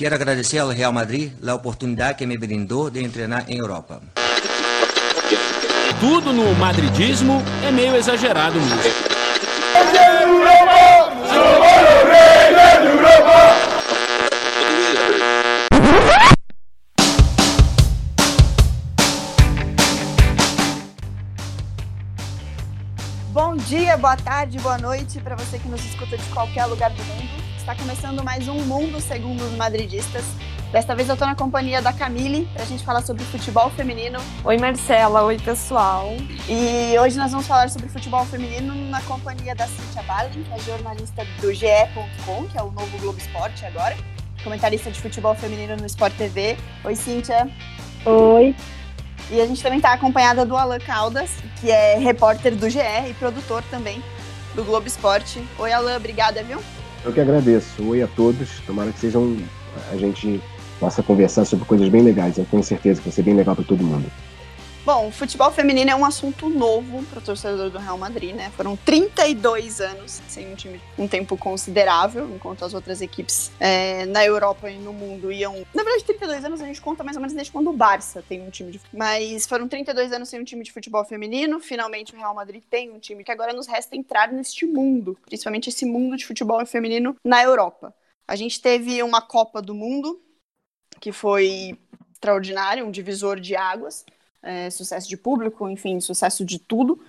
Quero agradecer ao Real Madrid a oportunidade que me brindou de treinar em Europa. Tudo no madridismo é meio exagerado mesmo. Bom dia, boa tarde, boa noite para você que nos escuta de qualquer lugar do mundo. Está começando mais um Mundo Segundo os Madridistas. Desta vez eu estou na companhia da Camille para a gente falar sobre futebol feminino. Oi, Marcela. Oi, pessoal. E hoje nós vamos falar sobre futebol feminino na companhia da Cintia Balin, que é jornalista do GE.com, que é o novo Globo Esporte agora, comentarista de futebol feminino no Sport TV. Oi, Cintia. Oi. E a gente também está acompanhada do Alan Caldas, que é repórter do GE e produtor também do Globo Esporte. Oi, Alan, obrigada, viu? Eu que agradeço. Oi a todos. Tomara que sejam. A gente possa conversar sobre coisas bem legais. Eu tenho certeza que vai ser bem legal para todo mundo. Bom, futebol feminino é um assunto novo para o torcedor do Real Madrid, né? Foram 32 anos sem um time, um tempo considerável, enquanto as outras equipes é, na Europa e no mundo iam. Na verdade, 32 anos a gente conta mais ou menos desde quando o Barça tem um time de. Mas foram 32 anos sem um time de futebol feminino. Finalmente o Real Madrid tem um time que agora nos resta entrar neste mundo, principalmente esse mundo de futebol feminino na Europa. A gente teve uma Copa do Mundo que foi extraordinário, um divisor de águas é, sucesso de público, enfim, sucesso de tudo,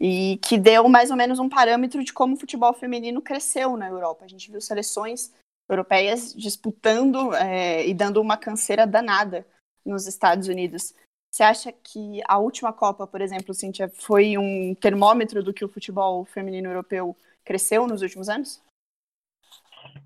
e que deu mais ou menos um parâmetro de como o futebol feminino cresceu na Europa. A gente viu seleções europeias disputando é, e dando uma canseira danada nos Estados Unidos. Você acha que a última Copa, por exemplo, Cíntia, foi um termômetro do que o futebol feminino europeu cresceu nos últimos anos?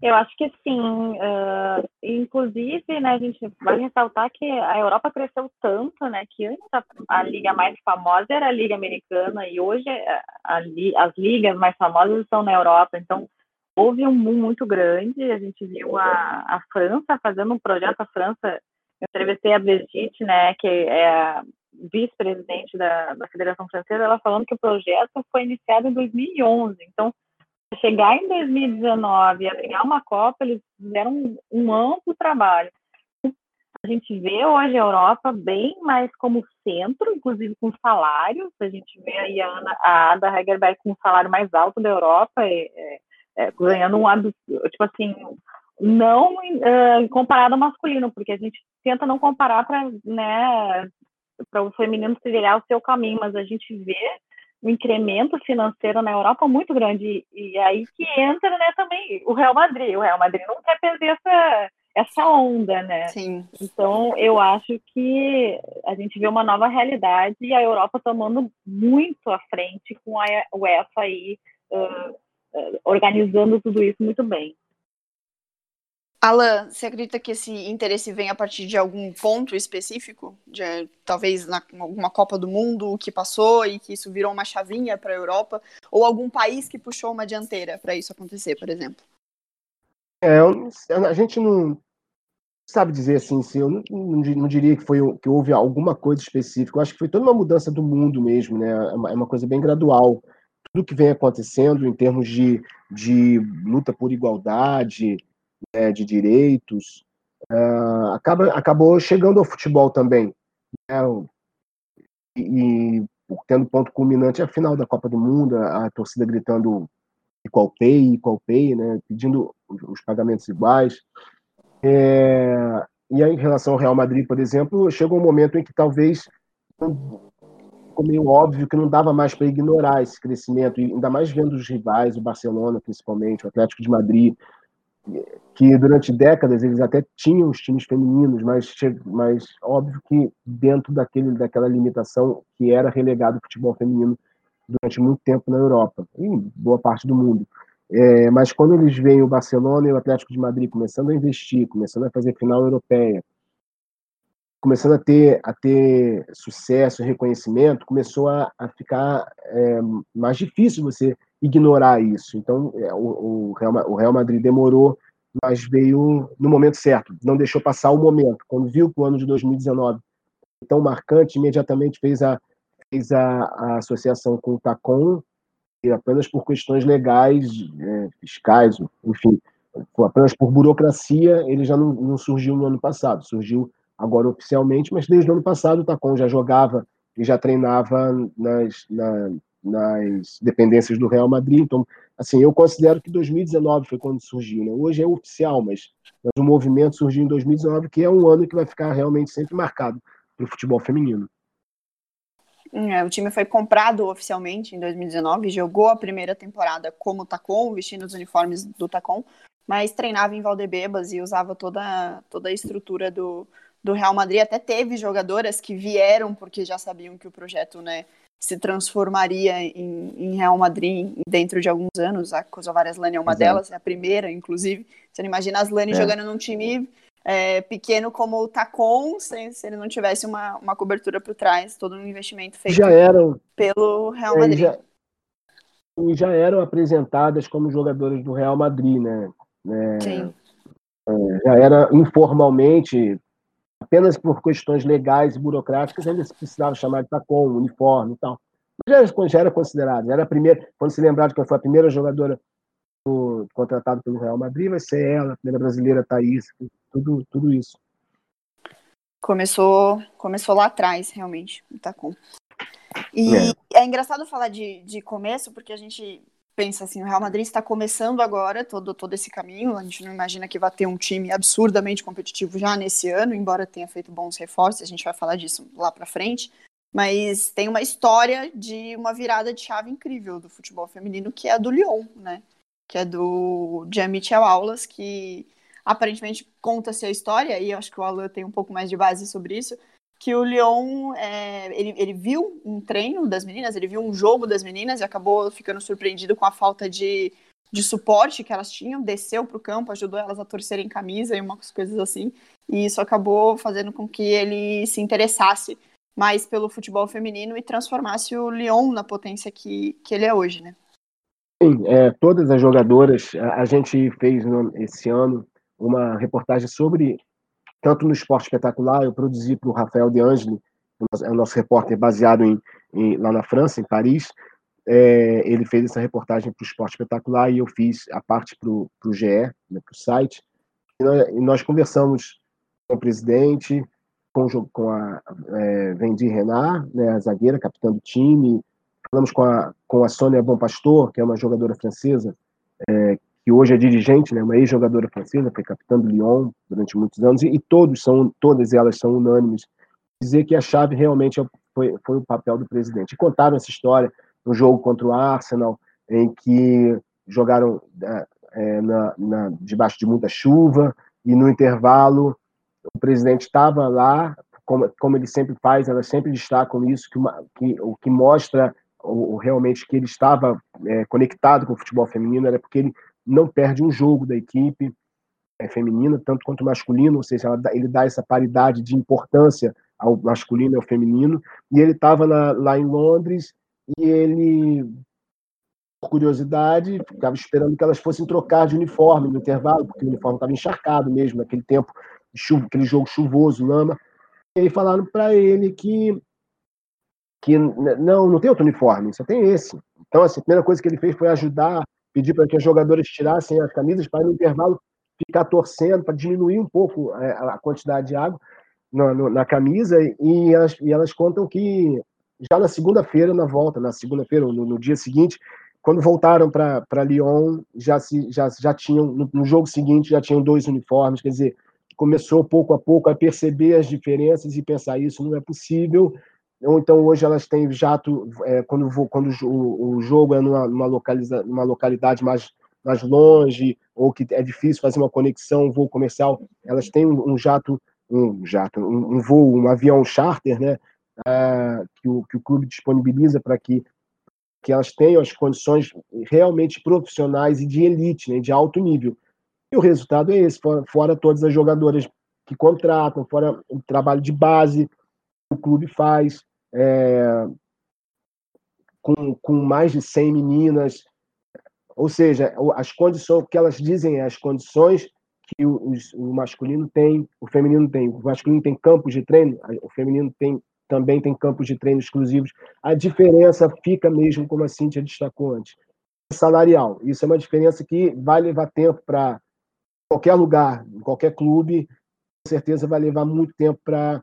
Eu acho que sim. Uh, inclusive, né, a gente vai ressaltar que a Europa cresceu tanto, né, que antes a, a liga mais famosa era a Liga Americana e hoje a, a, as ligas mais famosas estão na Europa. Então, houve um boom muito grande. A gente viu a, a França fazendo um projeto. A França, eu entrevistei a Brigitte, né, que é vice-presidente da, da Federação Francesa, ela falando que o projeto foi iniciado em 2011. Então, chegar em 2019 e a ganhar uma Copa, eles fizeram um, um, amplo trabalho. A gente vê hoje a Europa bem mais como centro, inclusive com salários. A gente vê aí a, Ana, a Ada Hegerberg com o salário mais alto da Europa, é, é, é ganhando um tipo assim, não uh, comparado ao masculino, porque a gente tenta não comparar para né, o feminino trilhar o seu caminho, mas a gente vê um incremento financeiro na Europa muito grande. E, aí que entra né, também o Real Madrid. O Real Madrid não quer perder essa, essa onda, né? Sim. Então, eu acho que a gente vê uma nova realidade e a Europa tomando muito à frente com a UEFA aí uh, uh, organizando tudo isso muito bem. Alan, você acredita que esse interesse vem a partir de algum ponto específico? De, talvez na alguma Copa do Mundo que passou e que isso virou uma chavinha para a Europa? Ou algum país que puxou uma dianteira para isso acontecer, por exemplo? É, a gente não sabe dizer assim, se eu não, não, diria que, foi, que houve alguma coisa específica. Eu acho que foi toda uma mudança do mundo mesmo, né? É uma, é uma coisa bem gradual. Tudo que vem acontecendo em termos de, de luta por igualdade, né, de direitos, uh, acaba, acabou chegando ao futebol também. Né, e, e, tendo ponto culminante a final da Copa do Mundo, a, a torcida gritando equal pay, equal pay, né, pedindo os pagamentos iguais. É, e aí, em relação ao Real Madrid, por exemplo, chegou um momento em que talvez ficou meio óbvio que não dava mais para ignorar esse crescimento, e ainda mais vendo os rivais, o Barcelona principalmente, o Atlético de Madrid, que durante décadas eles até tinham os times femininos, mas, mas óbvio que dentro daquele, daquela limitação que era relegado o futebol feminino durante muito tempo na Europa, em boa parte do mundo. É, mas quando eles veem o Barcelona e o Atlético de Madrid começando a investir, começando a fazer final europeia, começando a ter, a ter sucesso, reconhecimento, começou a, a ficar é, mais difícil você ignorar isso. Então, é, o, o, Real, o Real Madrid demorou, mas veio no momento certo, não deixou passar o momento. Quando viu que o ano de 2019 tão marcante, imediatamente fez a, fez a, a associação com o TACOM, e apenas por questões legais, é, fiscais, enfim, apenas por burocracia, ele já não, não, surgiu no ano passado, surgiu agora oficialmente, mas desde o ano passado o Tacon já jogava e já treinava nas, na, nas dependências do Real Madrid. Então, assim, eu considero que 2019 foi quando surgiu. Né? Hoje é oficial, mas, mas o movimento surgiu em 2019, que é um ano que vai ficar realmente sempre marcado para o futebol feminino. É, o time foi comprado oficialmente em 2019, jogou a primeira temporada como Tacon, vestindo os uniformes do Tacon, mas treinava em Valdebebas e usava toda, toda a estrutura do, do Real Madrid. Até teve jogadoras que vieram porque já sabiam que o projeto né, se transformaria em, em Real Madrid dentro de alguns anos. A Kosovar Aslani é uma Exato. delas, é a primeira, inclusive. Você não imagina a Aslani é. jogando num time é, pequeno como o Tacon, se, se ele não tivesse uma, uma cobertura por trás, todo um investimento feito já eram, pelo Real Madrid. Já, e já eram apresentadas como jogadoras do Real Madrid, né? É, Sim. É, já era informalmente, apenas por questões legais e burocráticas, ainda se precisava chamar de Tacon, uniforme e tal. Já, já era considerado, era a primeira, quando se lembrar de quem foi a primeira jogadora contratada pelo Real Madrid, vai ser ela, a primeira brasileira, Thaís, tudo, tudo isso. Começou, começou lá atrás, realmente, o Tacon. E é. é, engraçado falar de, de começo, porque a gente pensa assim, o Real Madrid está começando agora todo, todo esse caminho, a gente não imagina que vai ter um time absurdamente competitivo já nesse ano, embora tenha feito bons reforços, a gente vai falar disso lá para frente, mas tem uma história de uma virada de chave incrível do futebol feminino, que é a do Lyon, né? Que é do Jean-Michel Aulas, que aparentemente conta-se a história, e eu acho que o Alan tem um pouco mais de base sobre isso, que o Lyon, é, ele, ele viu um treino das meninas, ele viu um jogo das meninas e acabou ficando surpreendido com a falta de, de suporte que elas tinham, desceu para o campo, ajudou elas a torcerem camisa e umas coisas assim, e isso acabou fazendo com que ele se interessasse mais pelo futebol feminino e transformasse o Lyon na potência que, que ele é hoje, né? Sim, é, todas as jogadoras, a, a gente fez no, esse ano uma reportagem sobre, tanto no esporte espetacular, eu produzi para o Rafael De Angeli, é o nosso repórter baseado em, em, lá na França, em Paris. É, ele fez essa reportagem para o esporte espetacular e eu fiz a parte para o GE, né, para o site. E nós, e nós, conversamos com o presidente, com, com a é, Vendi Renard, né, a zagueira, capitã do time. Falamos com a, com a Sônia Bom Pastor, que é uma jogadora francesa, é, que hoje é dirigente, né, uma ex-jogadora francesa, foi capitã do Lyon durante muitos anos, e, e, todos são, todas elas são unânimes, dizer que a chave realmente é foi, foi o papel do presidente. E contaram essa história no jogo contra o Arsenal, em que jogaram é, na, na, debaixo de muita chuva, e no intervalo o presidente estava lá, como, como ele sempre faz, elas sempre destacam isso, que, uma, que o que mostra o, realmente que ele estava é, conectado com o futebol feminino era porque ele não perde um jogo da equipe é, feminina, tanto quanto masculino, ou seja, ele dá essa paridade de importância ao masculino e ao feminino. E ele estava lá em Londres e ele, por curiosidade, ficava esperando que elas fossem trocar de uniforme no intervalo, porque o uniforme estava encharcado mesmo naquele tempo, chuva, aquele jogo chuvoso, lama. E aí falaram para ele que que não, não tem outro uniforme, só tem esse. Então, assim, a primeira coisa que ele fez foi ajudar pedir para que os jogadores tirassem as camisas para no intervalo ficar torcendo, para diminuir um pouco é, a, quantidade de água na, na camisa, e elas, e elas contam que já na segunda-feira, na volta, na segunda-feira, no, no, dia seguinte, quando voltaram para Lyon, já, se, já, já tinham, no, no, jogo seguinte, já tinham dois uniformes, quer dizer, começou pouco a pouco a perceber as diferenças e pensar isso não é possível, ou então hoje elas têm jato, é, quando, quando o, o, jogo é numa, numa, localiza, numa localidade mais, mais longe, ou que é difícil fazer uma conexão, um voo comercial, elas têm um, um jato, um jato, um, um, voo, um avião charter, né, uh, que, o, que o clube disponibiliza para que, que elas tenham as condições realmente profissionais e de elite, né, de alto nível. E o resultado é esse, fora, fora todas as jogadoras que contratam, fora o trabalho de base que o clube faz, é, com, com mais de 100 meninas, ou seja, as condições, o que elas dizem é as condições que o, o, masculino tem, o feminino tem. O masculino tem campos de treino, o feminino tem também tem campos de treino exclusivos. A diferença fica mesmo, como a Cíntia destacou antes, salarial. Isso é uma diferença que vai levar tempo para qualquer lugar, em qualquer clube, com certeza vai levar muito tempo para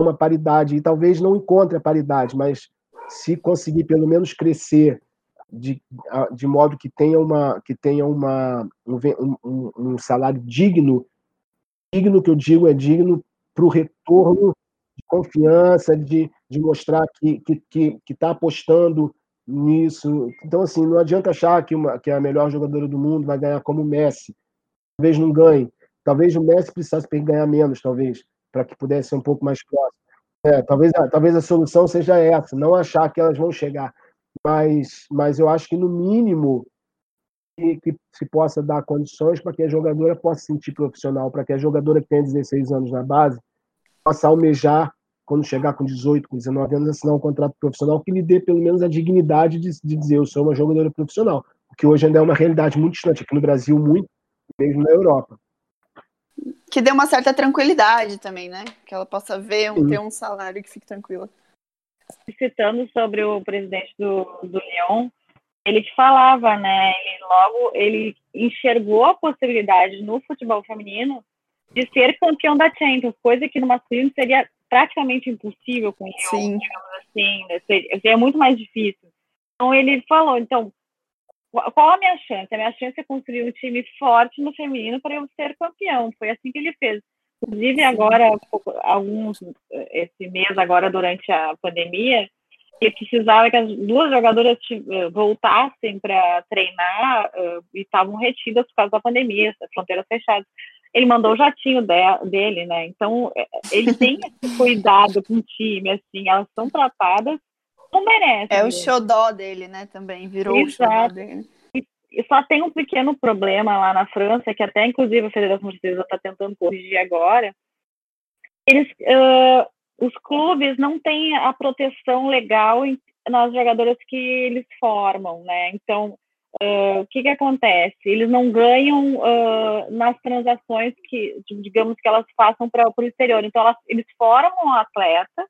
uma paridade, e talvez não encontre a paridade, mas se conseguir pelo menos crescer de, de modo que tenha, uma, que tenha uma, um, um, um salário digno, digno que eu digo é digno para o retorno de confiança, de, de mostrar que está que, que, tá apostando nisso. Então, assim, não adianta achar que, uma, que a melhor jogadora do mundo vai ganhar como o Messi. Talvez não ganhe. Talvez o Messi precisasse ganhar menos, talvez, para que pudesse ser um pouco mais próximo. É, talvez, talvez a solução seja essa, não achar que elas vão chegar. Mas, mas eu acho que, no mínimo, que, que se possa dar condições para que a jogadora possa se sentir profissional, para que a jogadora que tem 16 anos na base possa almejar, quando chegar com 18, com 19 anos, assinar um contrato profissional que lhe dê pelo menos a dignidade de, de dizer eu sou uma jogadora profissional, o que hoje ainda é uma realidade muito distante, aqui no Brasil muito, mesmo na Europa. Que dê uma certa tranquilidade também, né? Que ela possa ver, um, ter um salário que fique tranquila. Citando sobre o presidente do, do Lyon, ele te falava, né? Ele logo ele enxergou a possibilidade no futebol feminino de ser campeão da Champions, coisa que no masculino seria praticamente impossível com o Lyon, digamos assim, né? seria, seria muito mais difícil. Então ele falou, então qual a minha chance? A minha chance é construir um time forte no feminino para eu ser campeão. Foi assim que ele fez. Inclusive, agora, alguns, esse mês, agora durante a pandemia, ele precisava que as duas jogadoras eh, voltassem para treinar uh, e estavam retidas por causa da pandemia, as fronteiras fechadas. Ele mandou o jatinho de, dele, né? Então, eh, ele tem esse cuidado com o time, assim, elas são tratadas como merecem. É o xodó dele, né, também, virou Exato. o xodó dele. E só tem um pequeno problema lá na França, que até inclusive a Federação Francesa está tentando corrigir agora. Eles, uh, os clubes não têm a proteção legal em, nas jogadoras que eles formam, né? Então, uh, o que que acontece? Eles não ganham uh, nas transações que, digamos, que elas façam para o exterior. Então, elas, eles formam a atleta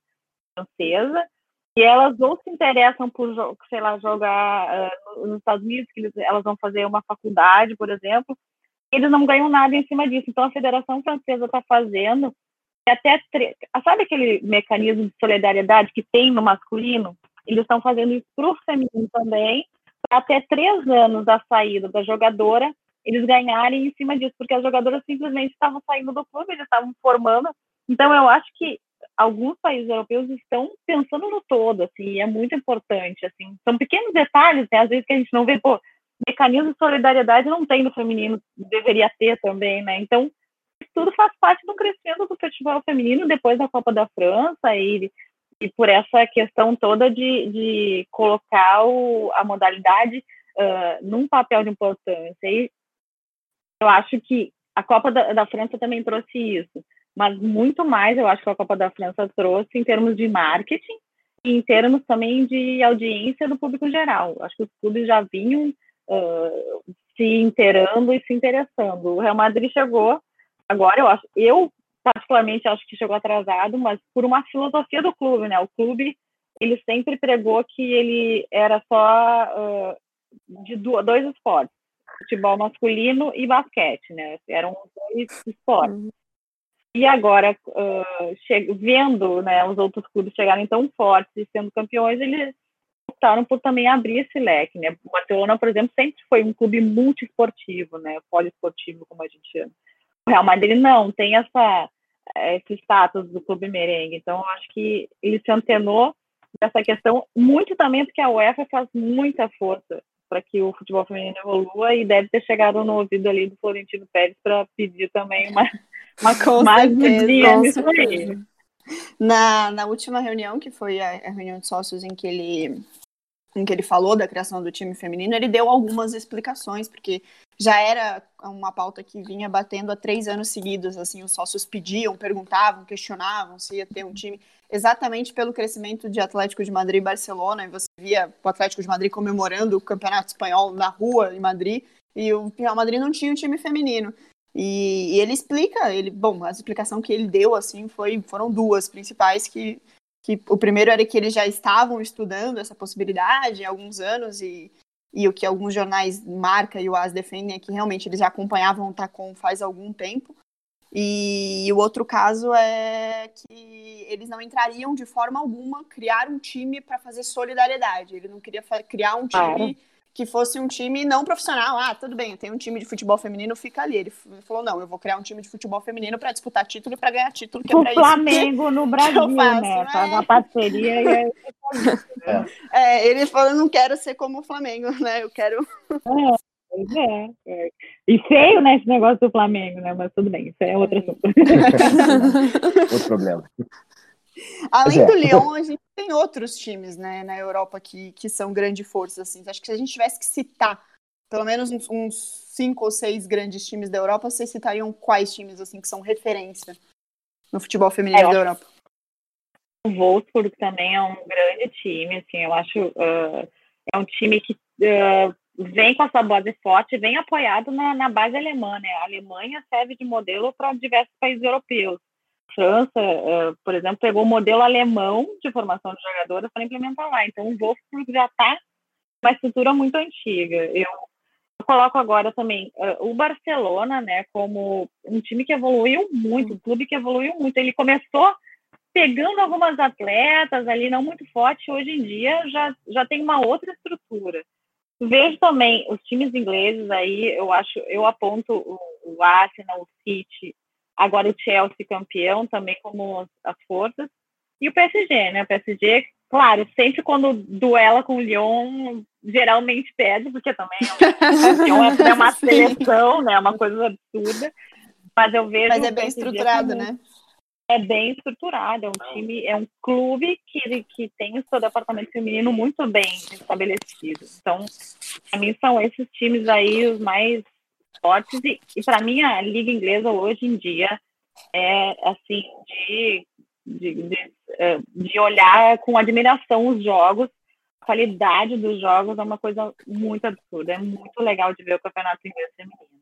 francesa, e elas ou se interessam por, sei lá, jogar uh, nos Estados Unidos, que eles, elas vão fazer uma faculdade, por exemplo, eles não ganham nada em cima disso. Então, a Federação Francesa está fazendo até sabe aquele mecanismo de solidariedade que tem no masculino? Eles estão fazendo isso para o feminino também, até três anos da saída da jogadora, eles ganharem em cima disso, porque as jogadoras simplesmente estavam saindo do clube, eles estavam formando. Então, eu acho que alguns países europeus estão pensando no todo, assim, é muito importante, assim. São pequenos detalhes, né? Às vezes que a gente não vê, pô, mecanismo de solidariedade não tem no feminino, deveria ter também, né? Então, tudo faz parte do crescimento do futebol feminino depois da Copa da França e, e por essa questão toda de, de colocar o, a modalidade uh, num papel de importância. E eu acho que a Copa da, da França também trouxe isso mas muito mais eu acho que a Copa da França trouxe em termos de marketing e em termos também de audiência do público geral. Acho que os clubes já vinham uh, se inteirando e se interessando. O Real Madrid chegou agora, eu acho, eu particularmente acho que chegou atrasado, mas por uma filosofia do clube, né? O clube ele sempre pregou que ele era só uh, de dois esportes, futebol masculino e basquete, né? Eram dois esportes. E agora, uh, vendo né, os outros clubes chegarem tão fortes e sendo campeões, eles optaram por também abrir esse leque. Né? O Barcelona, por exemplo, sempre foi um clube multiesportivo, né? poliesportivo, como a gente chama. O Real Madrid não, tem essa, esse status do clube merengue. Então, acho que ele se antenou dessa questão, muito também porque a UEFA faz muita força para que o futebol feminino evolua e deve ter chegado no ouvido ali do Florentino Pérez para pedir também uma mas com mais certeza, com certeza. Na, na última reunião, que foi a, a reunião de sócios em que ele em que ele falou da criação do time feminino, ele deu algumas explicações, porque já era uma pauta que vinha batendo há três anos seguidos, assim, os sócios pediam, perguntavam, questionavam se ia ter um time, exatamente pelo crescimento de Atlético de Madrid e Barcelona, e você via o Atlético de Madrid comemorando o Campeonato Espanhol na rua em Madrid, e o Real Madrid não tinha um time feminino. E, e, ele explica, ele, bom, a explicação que ele deu assim foi, foram duas principais que, que o primeiro era que eles já estavam estudando essa possibilidade há alguns anos e, e o que alguns jornais Marca e o AS defendem é que realmente eles já acompanhavam o Tacon faz algum tempo. E o outro caso é que eles não entrariam de forma alguma criar um time para fazer solidariedade. Ele não queria criar um time que fosse um time não profissional. Ah, tudo bem, eu tenho um time de futebol feminino, fica ali. Ele falou: não, eu vou criar um time de futebol feminino para disputar título e para ganhar título. Que é o é Flamengo no Brasil, faço, né? né? Tá na parceria e aí... é, ele falou: não quero ser como o Flamengo, né? Eu quero. É. Pois é, é. E feio, né, esse negócio do Flamengo, né? Mas tudo bem, isso é outro assunto. outro problema. Além é. do Lyon, a gente tem outros times, né, na Europa que, que são grande força, assim. Acho que se a gente tivesse que citar pelo menos uns, uns cinco ou seis grandes times da Europa, vocês citariam quais times, assim, que são referência no futebol feminino é, da Europa? O Wolfsburg também é um grande time, assim, eu acho uh, é um time que uh, vem com a sua base forte, vem apoiado na, na base alemã, né? A Alemanha serve de modelo para diversos países europeus. França, uh, por exemplo, pegou o modelo alemão de formação de jogadoras para implementar lá. Então, o Wolfsburg já está uma estrutura muito antiga. Eu, eu coloco agora também uh, o Barcelona, né, como um time que evoluiu muito, um clube que evoluiu muito. Ele começou pegando algumas atletas ali, não muito forte, hoje em dia já, já tem uma outra estrutura. Vejo também os times ingleses aí, eu acho, eu aponto o, o Arsenal, o City, agora o Chelsea campeão também como as forças, e o PSG, né? O PSG, claro, sempre quando duela com o Lyon, geralmente perde, porque também o Lyon é uma seleção, né? Uma coisa absurda. Mas eu vejo. Mas é bem estruturado, como... né? é bem estruturado, é um time, é um clube que, que tem o seu departamento feminino muito bem estabelecido. Então, para mim são esses times aí os mais fortes e, e para mim a liga inglesa hoje em dia é assim de, de, de, é, de olhar com admiração os jogos, a qualidade dos jogos é uma coisa muito absurda, é muito legal de ver o campeonato inglês feminino.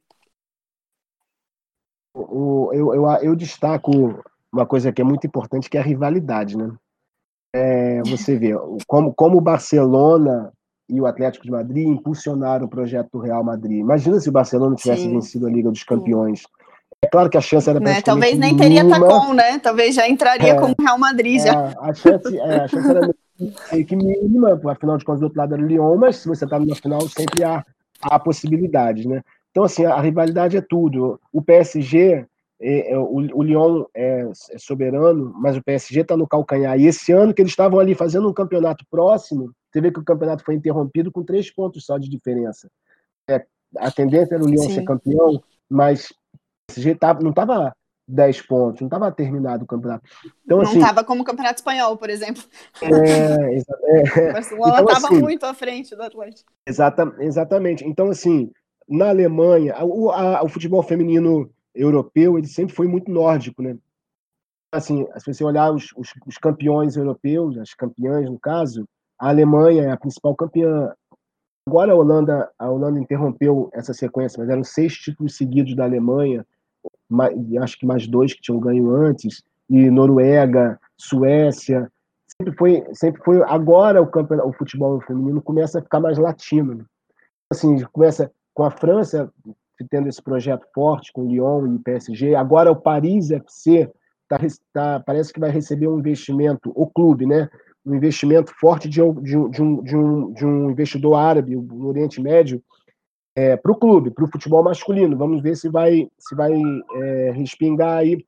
O, eu, eu, eu destaco uma coisa que é muito importante, que é a rivalidade, né? É, você vê como, como o Barcelona e o Atlético de Madrid impulsionaram o projeto do Real Madrid. Imagina se o Barcelona tivesse Sim. vencido a Liga dos Campeões. É claro que a chance era né? Talvez nem teria Tacon, né? Talvez já entraria é, como Real Madrid já. É, a, chance, é, a chance era meio que mínima, afinal de contas do outro lado era o Lyon, mas se você está na final sempre há, há possibilidades, né? Então, assim, a, a rivalidade é tudo. O PSG é, é, o, o Lyon é, é, soberano, mas o PSG está no calcanhar. E esse ano que eles estavam ali fazendo um campeonato próximo, você vê que o campeonato foi interrompido com três pontos só de diferença. É, a tendência era o Lyon Sim. ser campeão, mas não estava 10 pontos, não estava terminado o campeonato. Então, não estava assim, como o campeonato espanhol, por exemplo. É, é, o Barcelona estava então, assim, muito à frente do Atlético. Exata, exatamente. Então, assim, na Alemanha, o, a, o futebol feminino europeu, ele sempre foi muito nórdico, né? Assim, se você olhar os, os, os campeões europeus, as campeãs no caso, a Alemanha é a principal campeã. Agora a Holanda, a Holanda interrompeu essa sequência, mas eram seis títulos seguidos da Alemanha, mais, acho que mais dois que tinham ganho antes, e Noruega, Suécia, sempre foi, sempre foi. Agora o campeonato, o futebol feminino começa a ficar mais latino. Né? Assim, começa com a França tendo esse projeto forte com Lyon e PSG. Agora o Paris FC tá, tá, parece que vai receber um investimento, o clube, né? Um investimento forte de, de, de, um, de, um, de um investidor árabe no Oriente Médio é, para o clube, para o futebol masculino. Vamos ver se vai, se vai é, respingar aí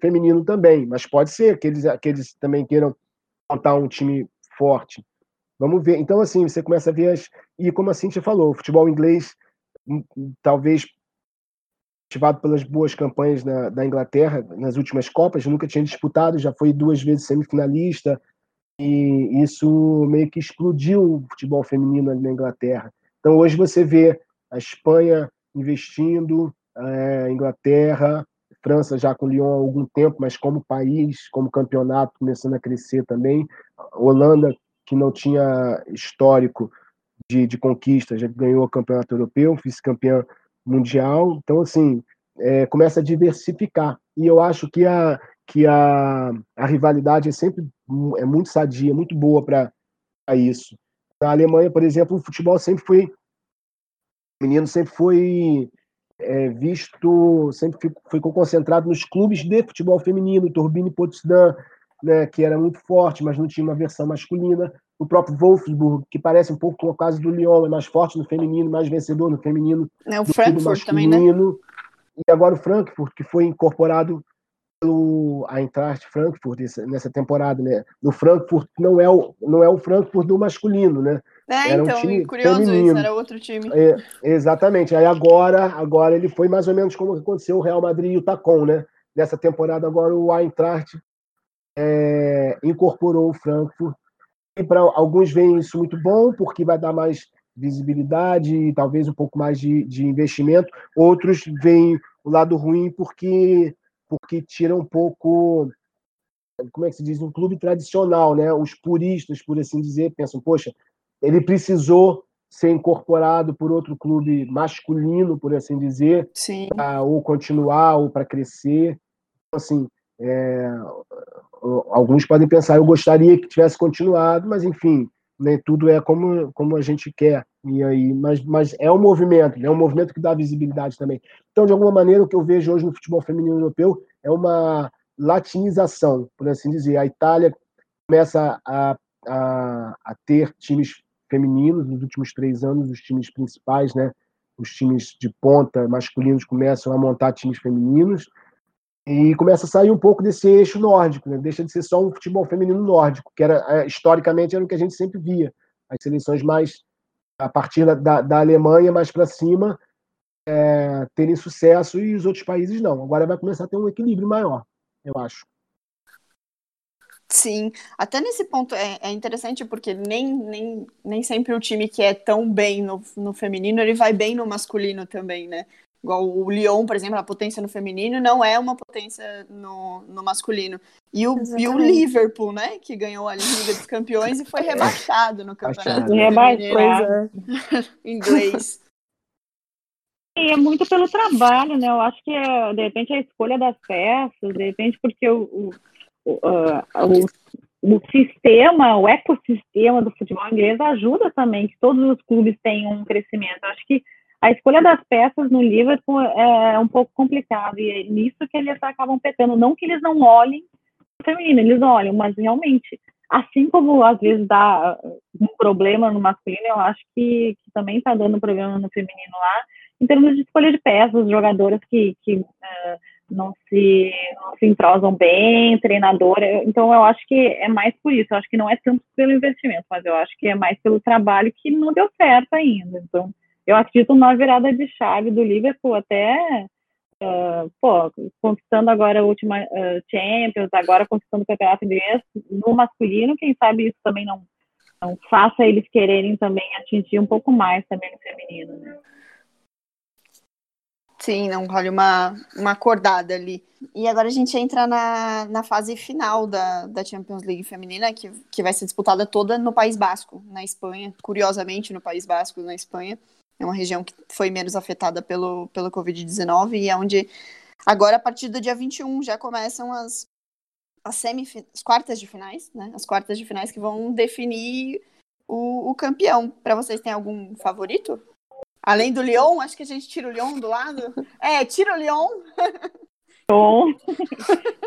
feminino também. Mas pode ser que eles, que eles também queiram montar um time forte. Vamos ver. Então, assim, você começa a ver as. E como a Cintia falou, o futebol inglês talvez motivado pelas boas campanhas na, da Inglaterra nas últimas Copas, nunca tinha disputado, já foi duas vezes semifinalista, e isso meio que explodiu o futebol feminino na Inglaterra. Então hoje você vê a Espanha investindo, a Inglaterra, França já com Lyon há algum tempo, mas como país, como campeonato, começando a crescer também. A Holanda, que não tinha histórico, de, de conquista, já ganhou o campeonato europeu, vice-campeão mundial. Então, assim, é, começa a diversificar. E eu acho que a, que a, a rivalidade é sempre é muito sadia, muito boa para isso. Na Alemanha, por exemplo, o futebol sempre foi. O menino sempre foi é, visto, sempre ficou, ficou, concentrado nos clubes de futebol feminino, Turbine Potsdam, né, que era muito forte, mas não tinha uma versão masculina. O próprio Wolfsburg, que parece um pouco com o caso do Lyon, é mais forte no feminino, mais vencedor no feminino. É, o Frankfurt também, né? E agora o Frankfurt, que foi incorporado pelo Eintracht Frankfurt nessa temporada, né? No Frankfurt não é o não é o Frankfurt do masculino, né? É, era então, um time curioso feminino. isso, era outro time. É, exatamente. Aí agora, agora ele foi mais ou menos como aconteceu o Real Madrid e o Tacon, né? Nessa temporada agora o Eintracht é, incorporou o Frankfurt. E para alguns veem isso muito bom, porque vai dar mais visibilidade e talvez um pouco mais de, de investimento. Outros veem o lado ruim porque porque tira um pouco, como é que se diz, um clube tradicional, né? Os puristas, por assim dizer, pensam, poxa, ele precisou ser incorporado por outro clube masculino, por assim dizer, para ou continuar ou para crescer. Então, assim, é, alguns podem pensar, eu gostaria que tivesse continuado, mas enfim, nem tudo é como, como a gente quer. E aí, mas, mas é um movimento, é um movimento que dá visibilidade também. Então, de alguma maneira, o que eu vejo hoje no futebol feminino europeu é uma latinização, por assim dizer. A Itália começa a, a, a ter times femininos nos últimos três anos, os times principais, né? Os times de ponta masculinos começam a montar times femininos e começa a sair um pouco desse eixo nórdico, né? deixa de ser só um futebol feminino nórdico, que era é, historicamente era o que a gente sempre via. As seleções mais a partir da, da Alemanha mais para cima é, terem sucesso e os outros países não. Agora vai começar a ter um equilíbrio maior, eu acho. Sim, até nesse ponto é, é, interessante porque nem, nem, nem sempre o time que é tão bem no, no feminino ele vai bem no masculino também, né? Igual o Lyon, por exemplo, a potência no feminino não é uma potência no, no masculino. E o, e o Liverpool, né? Que ganhou a Liga dos Campeões e foi rebaixado no campeonato rebaixado. inglês. E é muito pelo trabalho, né? Eu acho que é, de repente a escolha das peças, de repente porque o, o, o, o, o sistema, o ecossistema do futebol inglês ajuda também que todos os clubes tenham um crescimento. Eu acho que a escolha das peças no Liverpool é um pouco complicado e é nisso que eles acabam pecando. Não que eles não olhem o feminino, eles olham, mas realmente, assim como às vezes dá um problema no masculino, eu acho que, que também está dando problema no feminino lá, em termos de escolha de peças, jogadoras que, que uh, não, se, não se entrosam bem, treinadora. Então, eu acho que é mais por isso. Eu acho que não é tanto pelo investimento, mas eu acho que é mais pelo trabalho que não deu certo ainda. Então, eu acredito numa virada de chave do Liverpool até uh, pô, conquistando agora a última uh, Champions, agora conquistando o Campeonato Inglês no masculino, quem sabe isso também não, não faça eles quererem também atingir um pouco mais também no feminino, né? Sim, não rola uma, uma acordada ali. E agora a gente entra na, na fase final da, da Champions League feminina, que, que vai ser disputada toda no País Basco, na Espanha. Curiosamente, no País Basco, na Espanha. É uma região que foi menos afetada pelo, pelo Covid-19 e é onde agora, a partir do dia 21, já começam as, as, as quartas de finais, né? As quartas de finais que vão definir o, o campeão. Para vocês, tem algum favorito? Além do Lyon, acho que a gente tira o Lyon do lado. É, tira o Lyon. Bom,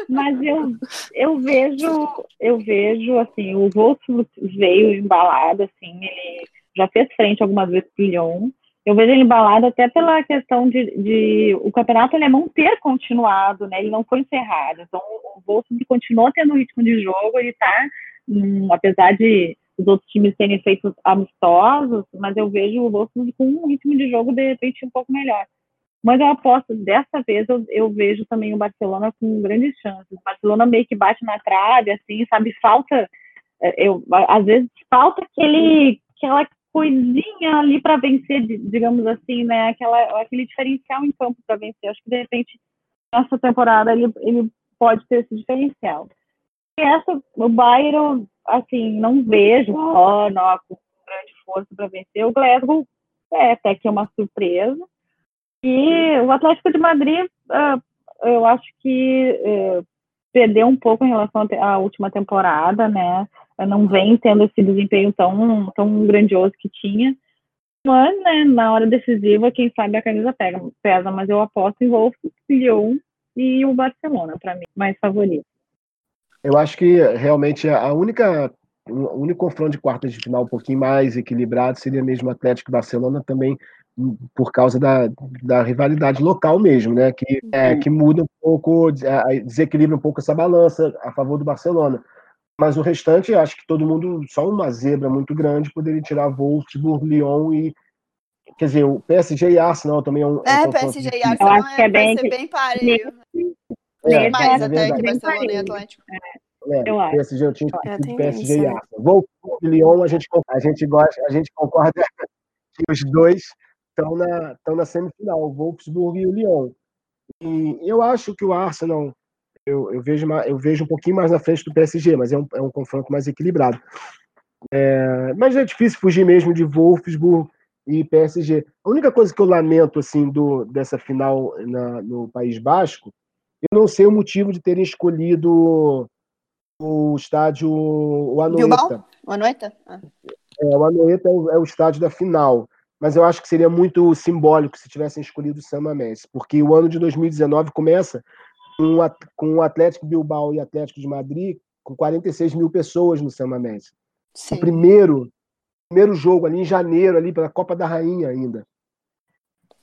mas eu, eu vejo, eu vejo assim, o Wolfsburg veio embalado, assim, ele já fez frente algumas vezes pro Lyon, eu vejo ele embalado até pela questão de, de, o campeonato alemão ter continuado, né? Ele não foi encerrado. Então, o Wolfsburg continuou tendo ritmo de jogo, ele está, hum, apesar de os outros times terem feito amistosos, mas eu vejo o Wolfsburg com um ritmo de jogo de repente um pouco melhor. Mas eu aposto, dessa vez eu, eu vejo também o Barcelona com grandes chances. O Barcelona meio que bate na trave, assim, sabe? Falta, é, eu, às vezes falta aquele, aquela coisinha ali para vencer, digamos assim, né? Aquela, aquele diferencial em campo para vencer. Acho que de repente nessa temporada ele, ele pode ter esse diferencial. E essa, o Bayern, assim, não vejo, oh, não, com grande força para vencer. O Glasgow é até que é uma surpresa. E o Atlético de Madrid, uh, eu acho que uh, perdeu um pouco em relação à última temporada, né? não vem tendo esse desempenho tão, tão grandioso que tinha. Mas, né, na hora decisiva, quem sabe a camisa pega, pesa, mas eu aposto em Wolf, Lyon e o Barcelona, para mim, mais favorito. Eu acho que realmente a única o único confronto de quartas de final um pouquinho mais equilibrado seria mesmo Atlético e Barcelona também por causa da, da rivalidade local mesmo, né? Que, é, que muda um pouco, é, desequilibra um pouco essa balança a favor do Barcelona. Mas o restante, acho que todo mundo, só uma zebra muito grande, poderia tirar Wolfsburg, Lyon e. Quer dizer, o PSG e Arsenal também é um. É, é um PSG e Arsenal Eu acho que é bem, bem parelho. É, mais é até verdade. que Barcelona e Atlético. É, Eu acho. PSG eu tinha É, esquecido PSG isso, e é. Arsenal. Wolfsburg e Lyon, a gente, a gente gosta, a gente concorda que os dois estão na, estão na semifinal, o Wolfsburg e o Lyon. E eu acho que o Arsenal, eu, eu, vejo, eu vejo um pouquinho mais na frente do PSG, mas é um, é um confronto mais equilibrado. É, mas é difícil fugir mesmo de Wolfsburg e PSG. A única coisa que eu lamento assim do, dessa final na- no País Basco, eu não sei o motivo de terem escolhido o estádio o Anoeta. Bilbao? O Anoeta? Ah. É, o Anoeta é o, é o estádio da final. Mas eu acho que seria muito simbólico se tivessem escolhido o San Mamés, porque o ano de 2019 começa com o Atlético Bilbao e Atlético de Madrid com 46 mil pessoas no San Mamés. O primeiro, primeiro jogo ali em janeiro, ali pela Copa da Rainha ainda.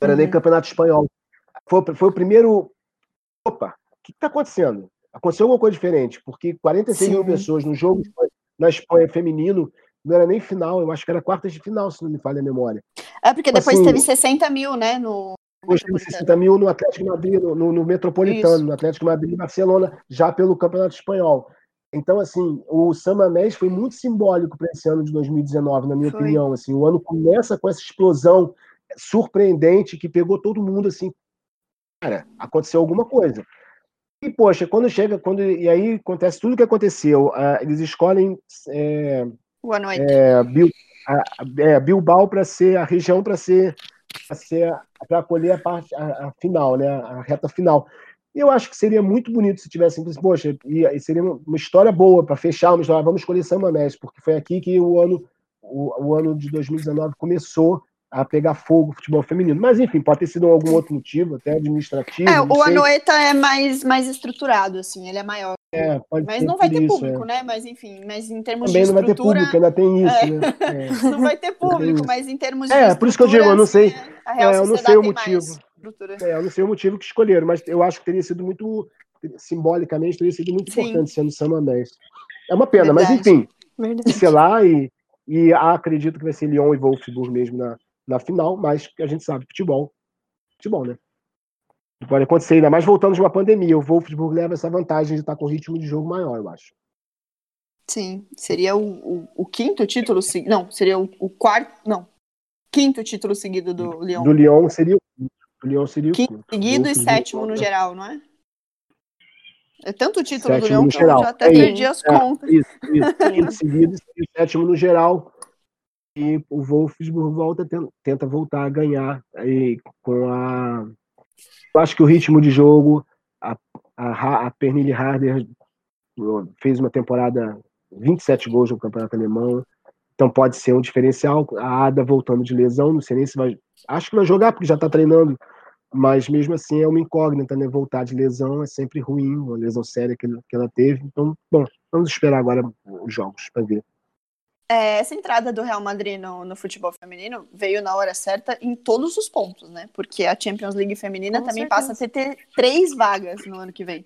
Não era nem Uhum. Campeonato Espanhol. Foi, foi o primeiro. Opa, o que está acontecendo? Aconteceu alguma coisa diferente, porque 46 mil Sim. pessoas no jogo na Espanha feminino não era nem final, eu acho que era quartas de final, se não me falha a memória. É porque depois Assim, teve 60 mil, né? No Depois teve Metropolitano. 60 mil no Atlético de Madrid, no, no- no Metropolitano, Isso. no Atlético de Madrid e Barcelona, já pelo Campeonato Espanhol. Então, assim, o San Mamés foi muito simbólico para esse ano de 2019, na minha Foi. opinião. Assim, o ano começa com essa explosão surpreendente que pegou todo mundo assim. Cara, aconteceu alguma coisa. E, poxa, quando chega, quando e aí acontece tudo o que aconteceu. ah, eles escolhem é, O Anoeta. é, Bil- a- é, Bilbao para ser a região para ser para acolher a parte a, a final, né, a reta final. Eu acho que seria muito bonito se tivessem, poxa, e, e seria uma história boa para fechar uma história. Vamos escolher São Mamés, porque foi aqui que o ano o, o ano de 2019 começou a pegar fogo o futebol feminino. Mas enfim, pode ter sido algum outro motivo, até administrativo. É, o. Anoeta é mais, mais estruturado, assim, ele é maior. É, Mas não vai ter isso, público, é. né? Mas enfim, mas em termos Também de não vai ter estrutura. público, ainda tem isso, É. né? É. Não vai ter público, isso. mas em termos de É, por isso que eu digo, eu não sei- a Real é, eu não sei o motivo. estrutura. É, eu não sei o motivo que escolheram, mas eu acho que teria sido muito, simbolicamente, teria sido muito Sim. importante sendo San Mamés. É uma pena, mas Verdade. enfim, Verdade. sei lá, e, e acredito que vai ser Lyon e Wolfsburg mesmo na, na final, mas a gente sabe, futebol, futebol, né? Pode acontecer, ainda mais voltando de uma pandemia. O Wolfsburg leva essa vantagem de estar com ritmo de jogo maior, eu acho. Sim, seria o, o, o quinto título seguido. Não, seria o, o quarto. Não. Quinto título seguido do Lyon. Do Lyon seria o quinto. Do Lyon seria o Quinto quinto. seguido e sétimo no volta- geral, não é? É tanto título do Sétimo Lyon no que eu já até É isso. perdi as É, contas. Isso, isso. Quinto seguido e o sétimo no geral. E o Wolfsburg volta, ten- tenta voltar a ganhar aí com a. Eu acho que o ritmo de jogo, a, a, a Pernille Harder fez uma temporada 27 gols no Campeonato Alemão, então pode ser um diferencial. A Ada voltando de lesão, não sei nem se vai. Acho que vai jogar porque já está treinando, mas mesmo assim é uma incógnita, né? Voltar de lesão é sempre ruim, uma lesão séria que, que ela teve. Então, bom, vamos esperar agora os jogos para ver. É, essa entrada do Real Madrid no, no futebol feminino veio na hora certa em todos os pontos, né? Porque a Champions League feminina Com também certeza. passa a ter, três vagas no ano que vem,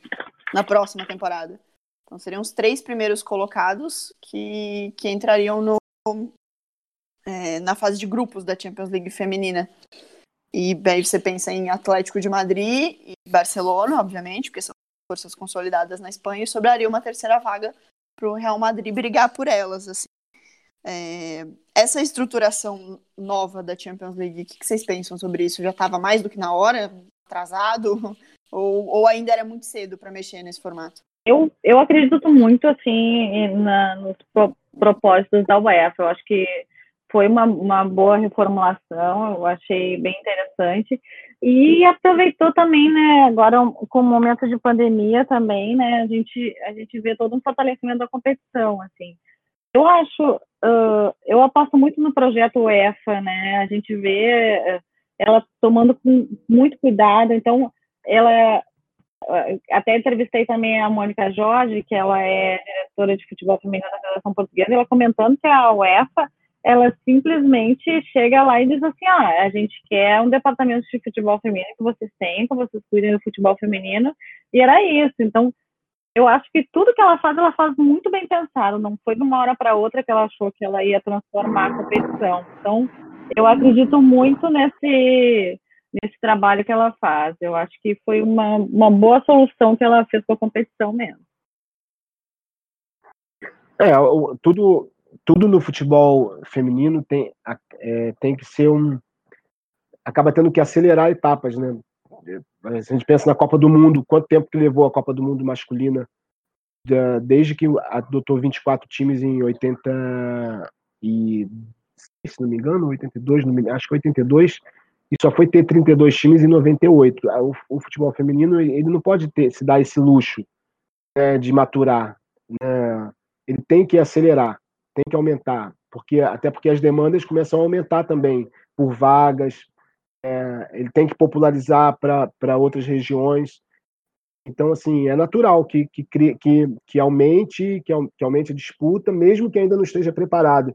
na próxima temporada. Então seriam os três primeiros colocados que, que entrariam no, é, na fase de grupos da Champions League feminina. E aí você pensa em Atlético de Madrid e Barcelona, obviamente, porque são forças consolidadas na Espanha, e sobraria uma terceira vaga para o Real Madrid brigar por elas. Assim. É, essa estruturação nova da Champions League, o que, que vocês pensam sobre isso? Já estava mais do que na hora, atrasado, ou, ou ainda era muito cedo para mexer nesse formato? Eu, eu acredito muito assim na, nos pro- propósitos da UEFA. Eu acho que foi uma, uma boa reformulação, eu achei bem interessante. E aproveitou também, né, agora com o momento de pandemia também, né, a gente, a gente vê todo um fortalecimento da competição, assim. Eu acho, uh, eu aposto muito no projeto UEFA, né? A gente vê uh, ela tomando com muito cuidado, então ela até entrevistei também a Mônica Jorge, que ela é diretora de futebol feminino da Federação Portuguesa, ela comentando que a UEFA ela simplesmente chega lá e diz assim, ah, a gente quer um departamento de futebol feminino que vocês têm, que vocês cuidem do futebol feminino, e era isso. Então, eu acho que tudo que ela faz, ela faz muito bem pensado, não foi de uma hora para outra que ela achou que ela ia transformar a competição. Então, eu acredito muito nesse nesse trabalho que ela faz. Eu acho que foi uma, uma boa solução que ela fez com a competição mesmo. É, tudo, tudo no futebol feminino tem, é, tem que ser um. acaba tendo que acelerar etapas, né? Se a gente pensa na Copa do Mundo, quanto tempo que levou a Copa do Mundo masculina, desde que adotou 24 times em 80 e se não me engano, 82, acho que 82, e só foi ter 32 times em 98. O, o futebol feminino ele não pode ter, se dar esse luxo né, de maturar. Né? Ele tem que acelerar, tem que aumentar, porque até porque as demandas começam a aumentar também por vagas. É, ele tem que popularizar para outras regiões. Então, assim, é natural que, que, que, que, aumente, que, que aumente a disputa, mesmo que ainda não esteja preparado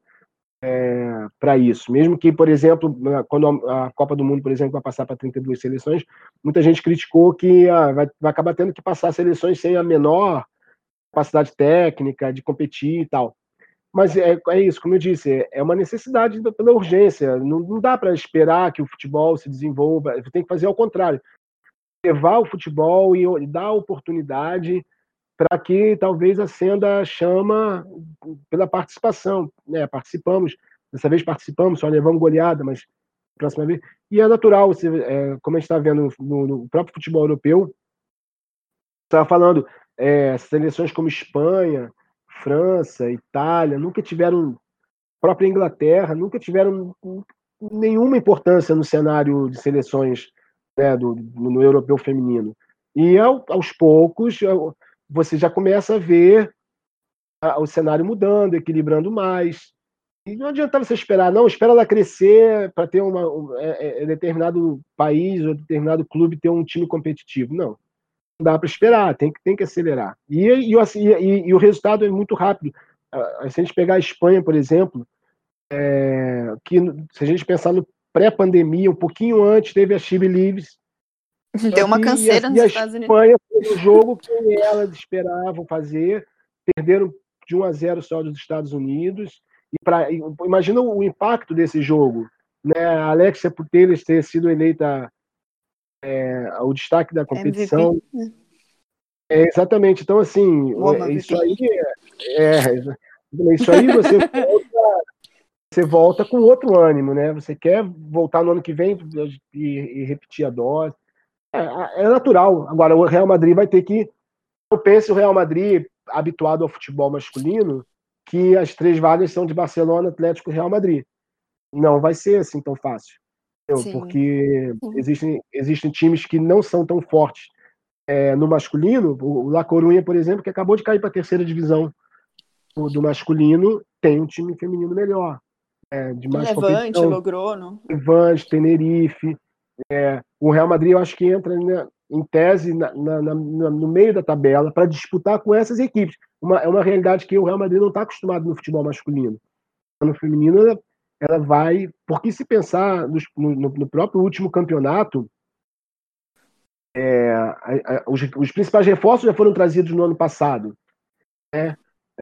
é, para isso. Mesmo que, por exemplo, quando a Copa do Mundo, por exemplo, vai passar para 32 seleções, muita gente criticou que ah, vai, vai acabar tendo que passar seleções sem a menor capacidade técnica de competir e tal. Mas é, é isso, como eu disse, é uma necessidade pela urgência. Não, não dá para esperar que o futebol se desenvolva, tem que fazer ao contrário. Levar o futebol e dar oportunidade para que talvez acenda a chama pela participação. Né? Participamos, dessa vez participamos, só levamos goleada, mas próxima vez. E é natural, você, é, como a gente está vendo no, no, próprio futebol europeu, estava falando, é, seleções como Espanha, França, Itália, nunca tiveram, própria Inglaterra, nunca tiveram nenhuma importância no cenário de seleções né, do, no europeu feminino. E aos poucos, você já começa a ver o cenário mudando, equilibrando mais. E não adianta você esperar, não, espera ela crescer para ter uma, um, é, é, determinado país ou determinado clube ter um time competitivo. Não. Dá para esperar, tem que, tem que acelerar. E, e, e, e, o resultado é muito rápido. Se a gente pegar a Espanha, por exemplo, é, que se a gente pensar no pré-pandemia, um pouquinho antes, teve a She Believes, Deu uma canseira nos Estados Unidos. A Espanha foi o jogo que elas esperavam fazer, perderam de 1 a 0 só dos Estados Unidos. E pra, imagina o impacto desse jogo. Né? A Alexia Putellas ter sido eleita é, o destaque da competição. Né? É, exatamente. Então, assim, é, isso aí, é, é, isso aí você volta, você volta com outro ânimo, né? Você quer voltar no ano que vem e, e repetir a dose. É, é, natural. Agora, o Real Madrid vai ter que. Eu penso o Real Madrid, habituado ao futebol masculino, que as três vagas são de Barcelona, Atlético e Real Madrid. Não vai ser assim tão fácil. Porque existem, existem times que não são tão fortes é, no masculino. O La Coruña, por exemplo, que acabou de cair para a terceira divisão do masculino, tem um time feminino melhor. É, de mais Levante, Logrono. Levante, Tenerife. É, o Real Madrid, eu acho que entra né, em tese na, na, na, no meio da tabela para disputar com essas equipes. Uma, é uma realidade que o Real Madrid não está acostumado no futebol masculino. No feminino, ela, vai. Porque se pensar no, no, no próprio último campeonato, é, a, a, os, os, principais reforços já foram trazidos no ano passado. Né?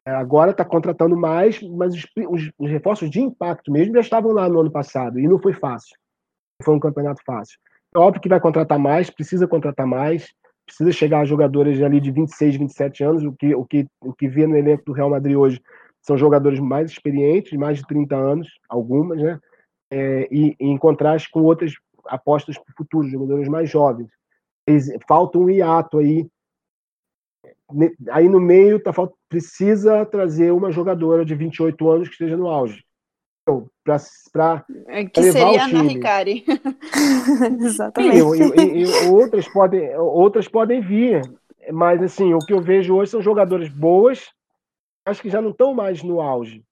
É, agora está contratando mais, mas os, os, os reforços de impacto mesmo já estavam lá no ano passado e não foi fácil foi um campeonato fácil. É óbvio que vai contratar mais, precisa contratar mais, precisa chegar a jogadores ali de 26, 27 anos, o que, o que, o que vê no elenco do Real Madrid hoje são jogadores mais experientes, mais de 30 anos, algumas, né? É, e, e, em contraste com outras apostas para o futuro, jogadores mais jovens. Falta um hiato aí. Aí no meio tá, precisa trazer uma jogadora de 28 anos que esteja no auge para é, que levar seria o time. a Ricari. Exatamente. E, e, e, outras, podem, outras podem vir, mas assim, o que eu vejo hoje são jogadoras boas, acho que já não estão mais no auge.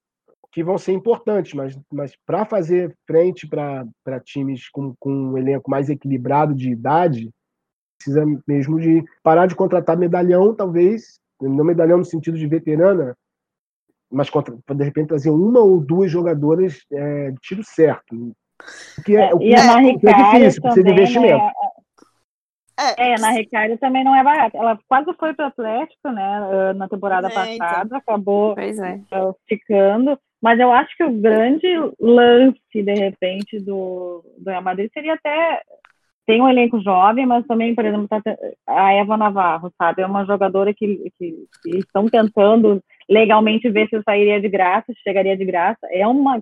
que vão ser importantes, mas, mas para fazer frente para times com, com um elenco mais equilibrado de idade, precisa mesmo de parar de contratar medalhão, talvez, não medalhão no sentido de veterana, mas de repente trazer uma ou duas jogadoras é, de tiro certo. Que é, é, o que, é, é difícil, precisa de investimento. Né, é, é, na Ricardo também não é barato. Ela quase foi para o Atlético, né, na temporada é, passada, então. acabou é. ficando. Mas eu acho que o grande lance, de repente, do, do Real Madrid seria até. Tem um elenco jovem, mas também, por exemplo, tá, a Eva Navarro, sabe? É uma jogadora que, que, que estão tentando legalmente ver se eu sairia de graça, se chegaria de graça. É uma.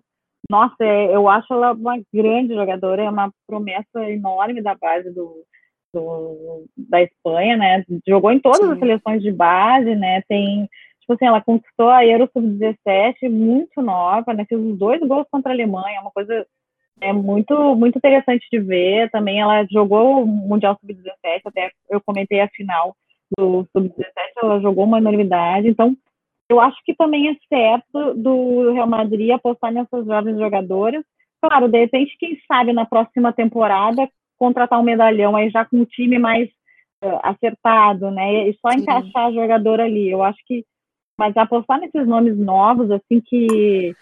Nossa, é, eu acho ela uma grande jogadora, é uma promessa enorme da base do, do, da Espanha, né? Jogou em todas Sim. as seleções de base, né? Tem, tipo assim, ela conquistou a Euro Sub-17 muito nova, né? Fez os dois gols contra a Alemanha, é uma coisa é muito muito interessante de ver. Também ela jogou o Mundial Sub-17, até eu comentei a final do Sub-17, ela jogou uma enormidade. Então, eu acho que também é certo do Real Madrid apostar nessas jovens jogadoras. Claro, de repente, quem sabe na próxima temporada contratar um medalhão aí já com um time mais uh, acertado, né? E só Sim. encaixar a jogadora ali. Eu acho que. Mas apostar nesses nomes novos, assim, que.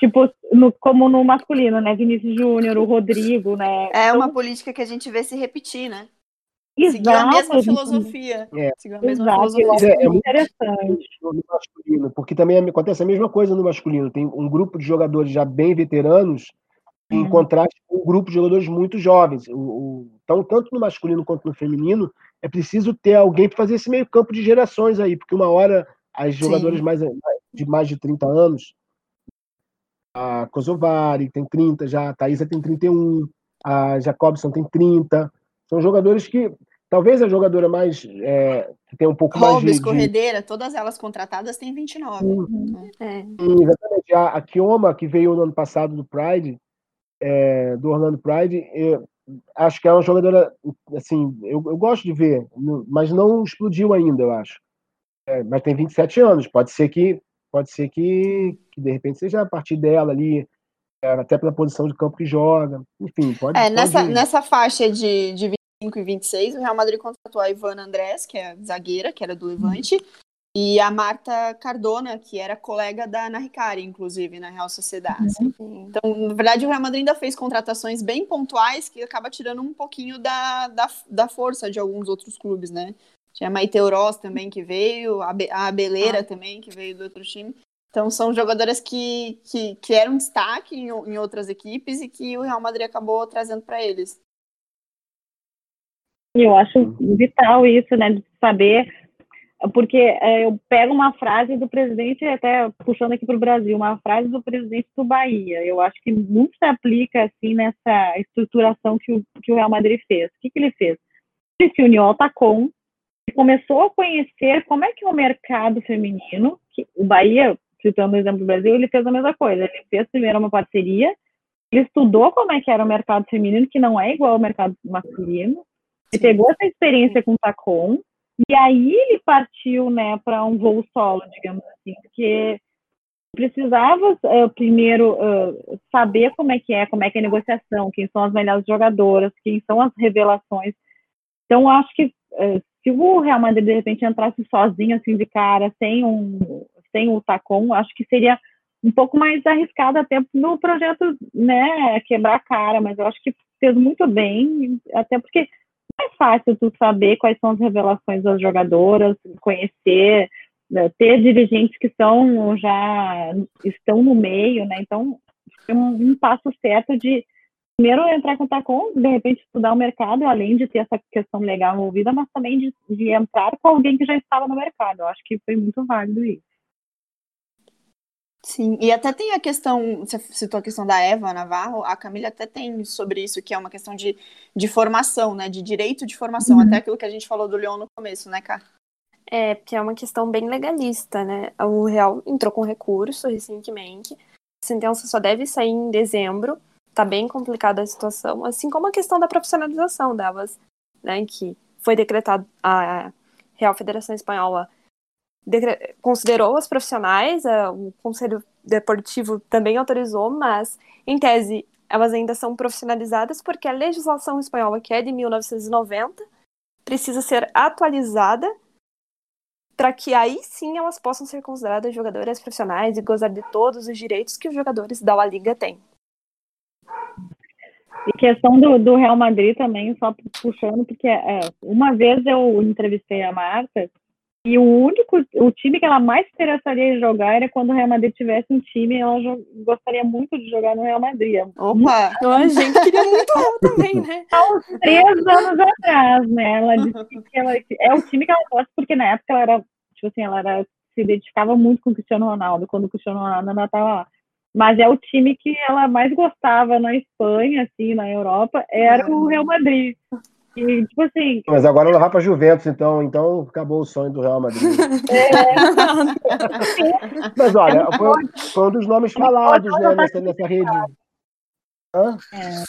Tipo, no, como no masculino, né? Vinícius Júnior, o Rodrigo, né? É uma então política que a gente vê se repetir, né? Exato. Seguiu a mesma filosofia. É. Seguiu a mesma Exato, filosofia. É, é muito interessante. No masculino, porque também acontece a mesma coisa no masculino. Tem um grupo de jogadores já bem veteranos em uhum. contraste com um grupo de jogadores muito jovens. O, o, então, tanto no masculino quanto no feminino, é preciso ter alguém para fazer esse meio campo de gerações aí, porque uma hora as jogadoras mais, de mais de 30 anos, a Kosovari tem 30 já, a Thaisa tem 31, a Jacobson tem 30. São jogadores que talvez a jogadora mais é, que tem um pouco mais de, Corredeira, de... todas elas contratadas têm 29. Uhum. É. Exatamente. A, a Kioma, que veio no ano passado do Pride, é, do Orlando Pride, eu, acho que é uma jogadora, assim, eu, eu gosto de ver, mas não explodiu ainda, eu acho. É, mas tem 27 anos, pode ser que pode ser que, que de repente seja a partir dela ali, é, até pela posição de campo que joga, enfim, pode. É, nessa, nessa faixa de, de 25 e 26, o Real Madrid contratou a Ivana Andrés, que é zagueira, que era do Levante, e a Marta Cardona, que era colega da Ana Ricari, inclusive, na Real Sociedade. Uhum. Então, na verdade, o Real Madrid ainda fez contratações bem pontuais que acaba tirando um pouquinho da, da, da força de alguns outros clubes, né? Tinha a Maite Oroz também que veio, a, Be a Beleira ah. também que veio do outro time. Então, são jogadoras que, que, que eram destaque em, em outras equipes e que o Real Madrid acabou trazendo para eles. Eu acho vital isso, né? De saber porque é, eu pego uma frase do presidente, até puxando aqui para o Brasil, uma frase do presidente do Bahia. Eu acho que muito se aplica assim nessa estruturação que o, que o Real Madrid fez. O que, que ele fez? Ele se uniu ao Tacom e começou a conhecer como é que é o mercado feminino. Que o Bahia, citando o exemplo do Brasil, ele fez a mesma coisa. Ele fez primeiro uma parceria, ele estudou como é que era o mercado feminino, que não é igual ao mercado masculino. Ele pegou essa experiência com o Tacom e aí ele partiu, né, para um voo solo, digamos assim, porque precisava uh, primeiro uh, saber como é que é, como é que é a negociação, quem são as melhores jogadoras, quem são as revelações. Então, acho que uh, se o Real Madrid de repente entrasse sozinho, assim, de cara, sem um, sem o Tacon, acho que seria um pouco mais arriscado até no projeto, né, quebrar a cara, mas eu acho que fez muito bem, até porque é fácil tu saber quais são as revelações das jogadoras, conhecer, né, ter dirigentes que são já estão no meio, né? Então, é um, um passo certo de primeiro entrar em contato com, de repente estudar o mercado, além de ter essa questão legal envolvida, mas também de, de entrar com alguém que já estava no mercado. Eu acho que foi muito válido isso. Sim, e até tem a questão, você citou a questão da Eva Navarro, a Camila até tem sobre isso, que é uma questão de, de formação, né, de direito de formação, uhum. até aquilo que a gente falou do Leon no começo, né, Cá? É, porque é uma questão bem legalista, né, o Real entrou com recurso recentemente, a sentença só deve sair em dezembro, tá bem complicada a situação, assim como a questão da profissionalização delas, né, que foi decretado, a Real Federação Espanhola considerou as profissionais, o Conselho Deportivo também autorizou, mas, em tese, elas ainda são profissionalizadas porque a legislação espanhola, que é de 1990, precisa ser atualizada para que aí sim elas possam ser consideradas jogadoras profissionais e gozar de todos os direitos que os jogadores da La Liga têm. E questão do, do Real Madrid também, só puxando, porque é, uma vez eu entrevistei a Marta e o único, o time que ela mais interessaria em jogar era quando o Real Madrid tivesse um time, ela gostaria muito de jogar no Real Madrid. Opa! Então, a gente queria muito ela também, né? Há uns três anos atrás, né? Ela disse que ela, é o time que ela gosta, porque na época ela era, tipo assim, ela era, se identificava muito com o Cristiano Ronaldo, quando o Cristiano Ronaldo ainda estava lá. Mas é o time que ela mais gostava na Espanha, assim, na Europa, era o Real Madrid. E, tipo assim. Mas agora ela vai para Juventus, então, então acabou o sonho do Real Madrid. É. Mas olha, foi, foi, um dos nomes falados né, nessa, nessa rede. Hã? É.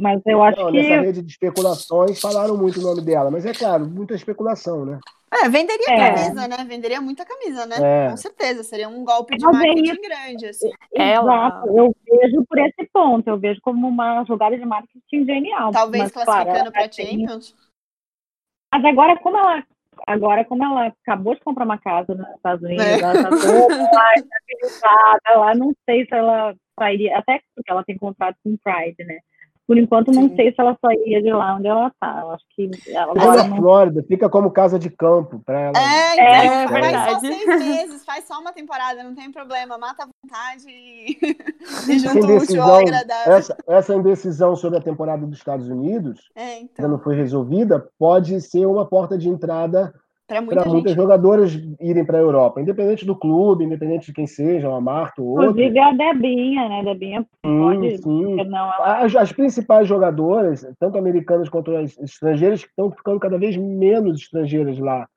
Mas eu acho Não, que. Nessa rede de especulações falaram muito o nome dela, mas é claro, muita especulação, né? É, venderia é. camisa, né? Venderia muita camisa, né? É. Com certeza, seria um golpe de marketing grande, assim. Exato, eu vejo por esse ponto, eu vejo como uma jogada de marketing genial. Talvez mas, classificando para Champions. Mas agora, como ela agora, como ela acabou de comprar uma casa nos Estados Unidos, é. ela tá toda lá, ela não sei se ela sairia, até porque ela tem contrato com o Pride, né? Por enquanto, não Sim. sei se ela sairia de lá onde ela está. Eu acho que ela Olha não... Flórida, fica como casa de campo para ela. É, então, é, faz só seis meses, faz só uma temporada, não tem problema. Mata a vontade e, e junta o útil ao agradável. Essa, essa indecisão sobre a temporada dos Estados Unidos, é, então. que não foi resolvida, pode ser uma porta de entrada para muita muitas jogadoras irem para a Europa, independente do clube, independente de quem seja, uma Marta ou outro. Inclusive a Debinha, né? Debinha pode. Sim, sim. Não, ela... as, as, principais jogadoras, tanto americanas quanto as estrangeiras, estão ficando cada vez menos estrangeiras lá.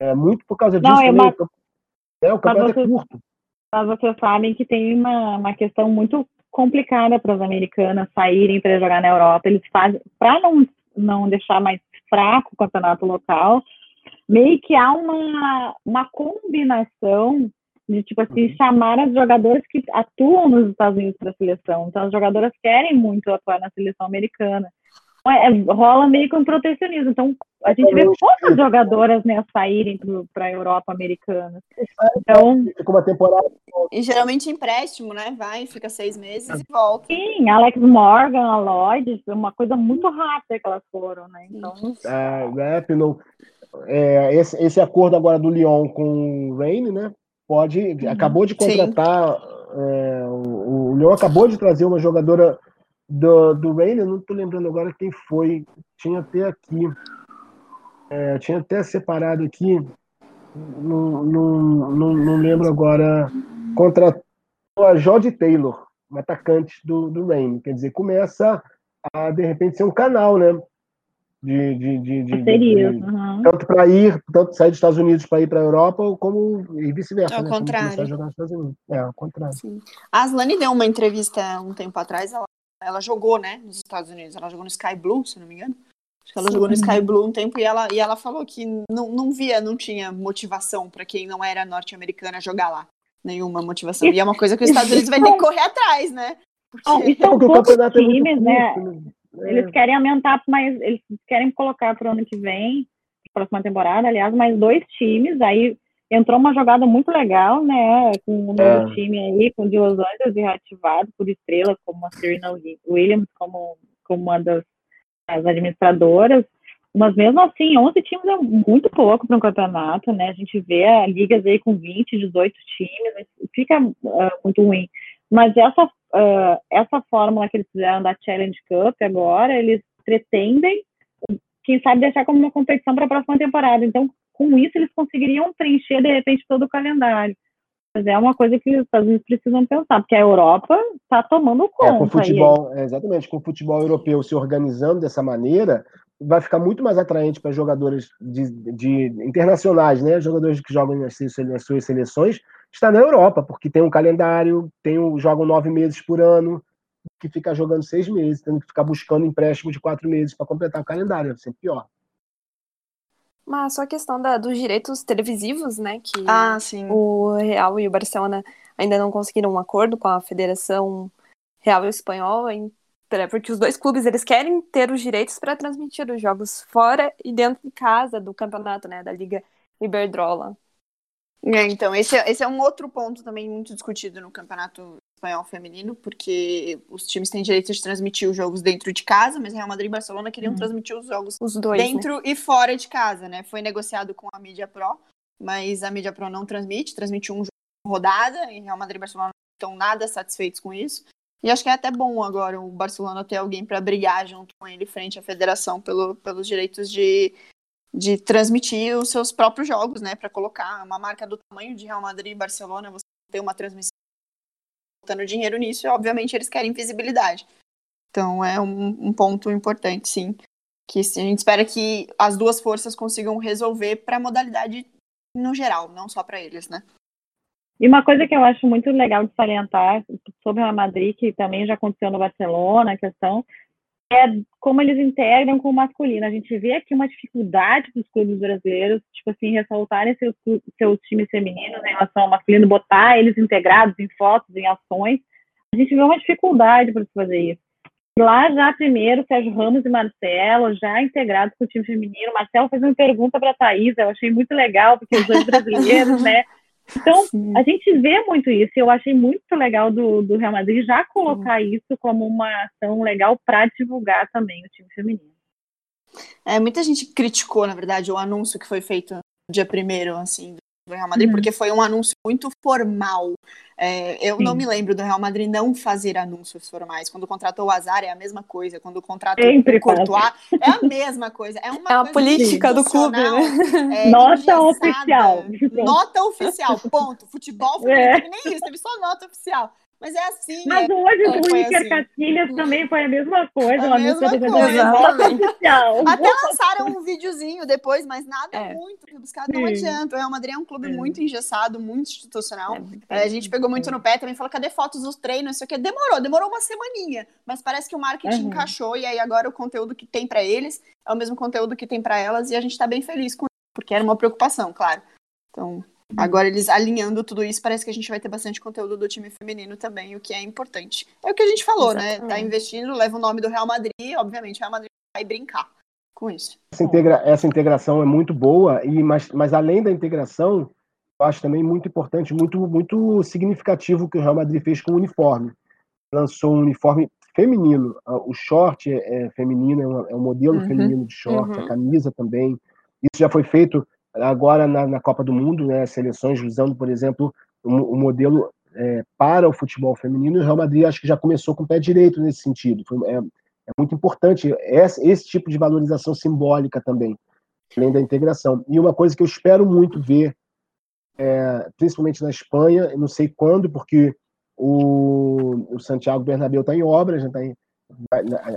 É, muito por causa disso. Não, é, é, o campeonato é curto. Mas vocês sabem que tem uma, uma questão muito complicada para as americanas saírem para jogar na Europa. Eles fazem, para não, não deixar mais fraco o campeonato local, meio que há uma, uma combinação de tipo assim uhum. chamar as jogadoras que atuam nos Estados Unidos para a seleção. Então as jogadoras querem muito atuar na seleção americana. Então, é, rola meio que um protecionismo. Então a gente vê poucas jogadoras né, saírem para a Europa americana. Então fica uma temporada e geralmente empréstimo, né? Vai, fica seis meses e volta. Sim, Alex Morgan, a Lloyd, uma coisa muito rápida que elas foram, né? Então. É, é, não, é, esse, esse acordo agora do Lyon com o Rain, né? Pode. Uhum, acabou de contratar. É, o, o Lyon acabou de trazer uma jogadora do, do Rain, eu não estou lembrando agora quem foi. Tinha até aqui. É, tinha até separado aqui. Não, não, não, não lembro agora. Contratou a Jodie Taylor, um atacante do, do Rain. Quer dizer, começa a de repente ser um canal, né? De, de, de, de, de uhum. tanto para ir, tanto sair dos Estados Unidos para ir para a Europa, como e vice-versa. Ao né? contrário. jogar nos Estados Unidos. É, ao contrário. Sim. A Aslane deu uma entrevista um tempo atrás, ela, ela jogou, né, nos Estados Unidos, ela jogou no Sky Blue, se não me engano. Acho que ela Sim. jogou no Sky Blue um tempo e ela, e ela falou que não, não via, não tinha motivação para quem não era norte-americana jogar lá. Nenhuma motivação. E é uma coisa que os Estados Unidos vai ter que correr atrás, né? Porque... E são poucos times, né? né? Eles querem aumentar, mas eles querem colocar para o ano que vem, próxima temporada, aliás, mais dois times. Aí entrou uma jogada muito legal, né? Com um novo é. time aí, com de Los Angeles reativado por estrelas como a Serena Williams, como, como uma das administradoras. Mas mesmo assim, 11 times é muito pouco para um campeonato, né? A gente vê ligas aí com 20, 18 times, fica uh, muito ruim. Mas essa, uh, essa fórmula que eles fizeram da Challenge Cup agora, eles pretendem, quem sabe, deixar como uma competição para a próxima temporada. Então, com isso, eles conseguiriam preencher, de repente, todo o calendário. Mas é uma coisa que os Estados Unidos precisam pensar, porque a Europa está tomando conta. É, com o futebol, é, exatamente, com o futebol europeu se organizando dessa maneira, vai ficar muito mais atraente para jogadores de, de, internacionais, né? Jogadores que jogam nas, nas suas seleções, está na Europa, porque tem um calendário, tem um, jogam nove meses por ano, que fica jogando seis meses, tendo que ficar buscando empréstimo de quatro meses para completar o calendário, é sempre pior. Mas só a questão da, dos direitos televisivos, né? Que ah, o Real e o Barcelona ainda não conseguiram um acordo com a Federação Real Espanhola, porque os dois clubes eles querem ter os direitos para transmitir os jogos fora e dentro de casa do campeonato, né, da Liga Iberdrola. É, então, esse é, esse é um outro ponto também muito discutido no campeonato espanhol feminino, porque os times têm direito de transmitir os jogos dentro de casa, mas Real Madrid e Barcelona queriam hum. transmitir os jogos os dois, né? dentro né? e fora de casa, né? Foi negociado com a Mídia Pro, mas a Mídia Pro não transmite, transmite um jogo rodada, e Real Madrid e Barcelona não estão nada satisfeitos com isso. E acho que é até bom agora o Barcelona ter alguém para brigar junto com ele frente à federação pelo, pelos direitos de, de transmitir os seus próprios jogos, né? Para colocar uma marca do tamanho de Real Madrid e Barcelona, você ter uma transmissão botando dinheiro nisso, e obviamente eles querem visibilidade. Então é um, um ponto importante, sim. Que a gente espera que as duas forças consigam resolver para a modalidade no geral, não só para eles, né? E uma coisa que eu acho muito legal de salientar sobre a Madrid, que também já aconteceu no Barcelona, a questão, é como eles integram com o masculino. A gente vê aqui uma dificuldade dos clubes brasileiros, tipo assim, ressaltarem seus, seus times femininos em relação ao masculino, botar eles integrados em fotos, em ações. A gente vê uma dificuldade para fazer isso. Lá já primeiro, Sérgio Ramos e Marcelo, já integrados com o time feminino. Marcelo fez uma pergunta para a Thaís, eu achei muito legal, porque os dois brasileiros, né? Então, Sim. a gente vê muito isso. E eu achei muito legal do, do Real Madrid já colocar Sim. isso como uma ação legal para divulgar também o time feminino. É, muita gente criticou, na verdade, o anúncio que foi feito no dia primeiro, assim, do Real Madrid, uhum. porque foi um anúncio muito formal. É, eu Sim. não me lembro do Real Madrid não fazer anúncios formais. Quando contratou o Azar é a mesma coisa. Quando contratou Sempre o Courtois é a mesma coisa. É uma, é uma política do clube. Né? É, nota oficial. Nota oficial, ponto. Futebol foi é. nem isso, teve só nota oficial. Mas é assim. Mas é, hoje é, o Iker assim. Casilhas também foi a mesma coisa. A mesma coisa. Oficial. Até lançaram um videozinho depois, mas nada é. muito rebuscado, não adianta. O Real Madrid é um clube é. muito engessado, muito institucional. É, a gente pegou muito no pé também, falou, cadê fotos dos treinos? Isso aqui demorou, demorou uma semaninha. Mas parece que o marketing uhum. encaixou, e aí agora o conteúdo que tem para eles é o mesmo conteúdo que tem para elas, e a gente tá bem feliz com isso, porque era uma preocupação, claro. Então, Agora, eles alinhando tudo isso, parece que a gente vai ter bastante conteúdo do time feminino também, o que é importante. É o que a gente falou, né? Exatamente. né? Tá investindo, leva o nome do Real Madrid, obviamente o Real Madrid vai brincar com isso. Essa, integra essa integração é muito boa, e mas, mas além da integração, eu acho também muito importante, muito, muito significativo que o Real Madrid fez com o uniforme. Lançou um uniforme feminino. O short é, é feminino, é, um, é um modelo uhum. feminino de short, uhum. a camisa também. Isso já foi feito agora na, na, Copa do Mundo, né, seleções usando, por exemplo, o modelo é, para o futebol feminino, e o Real Madrid acho que já começou com o pé direito nesse sentido. Foi, é, é, muito importante esse, esse, tipo de valorização simbólica também, além da integração. E uma coisa que eu espero muito ver, é, principalmente na Espanha, não sei quando, porque o, o Santiago Bernabéu está em obra, já está em,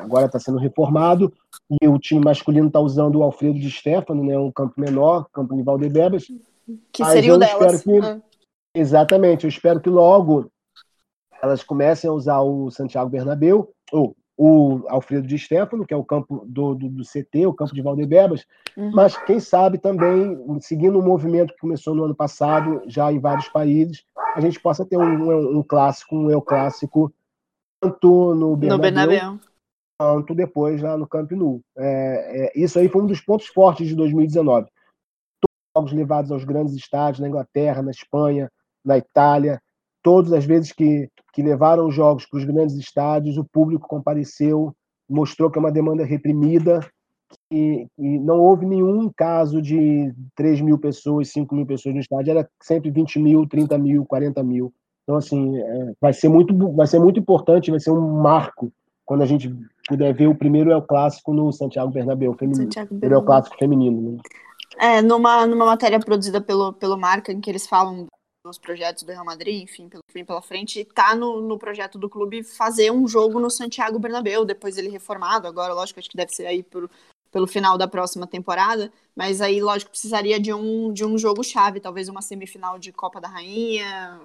agora está sendo reformado e o time masculino está usando o Alfredo de Stefano, né, um campo menor, campo de Valdebebas. Que seria o delas. Que, ah. Exatamente, eu espero que logo elas comecem a usar o Santiago Bernabéu, ou o Alfredo de Stefano, que é o campo do, do, do CT, o campo de Valdebebas, uhum. mas quem sabe também, seguindo o um movimento que começou no ano passado, já em vários países, a gente possa ter um, um, um clássico, um eu clássico tanto no Bernabéu, no Bernabéu. quanto depois lá no Camp Nou. É, é, isso aí foi um dos pontos fortes de 2019. Todos os jogos levados aos grandes estádios, na Inglaterra, na Espanha, na Itália, todas as vezes que, que levaram os jogos para os grandes estádios, o público compareceu, mostrou que é uma demanda reprimida, e, e, não houve nenhum caso de 3 mil pessoas, 5 mil pessoas no estádio, era sempre 20 mil, 30 mil, 40 mil. Então, assim, é, vai, ser muito, vai ser muito importante, vai ser um marco quando a gente puder ver o primeiro é o clássico no Santiago Bernabéu feminino. Santiago Bernabéu. é o clássico feminino. Né? É, numa, numa matéria produzida pelo, pelo Marca, em que eles falam dos projetos do Real Madrid, enfim, pelo fim pela frente, tá no, no projeto do clube fazer um jogo no Santiago Bernabéu, depois ele reformado, agora, lógico, acho que deve ser aí por, pelo final da próxima temporada, mas aí, lógico, precisaria de um, de um jogo chave, talvez uma semifinal de Copa da Rainha,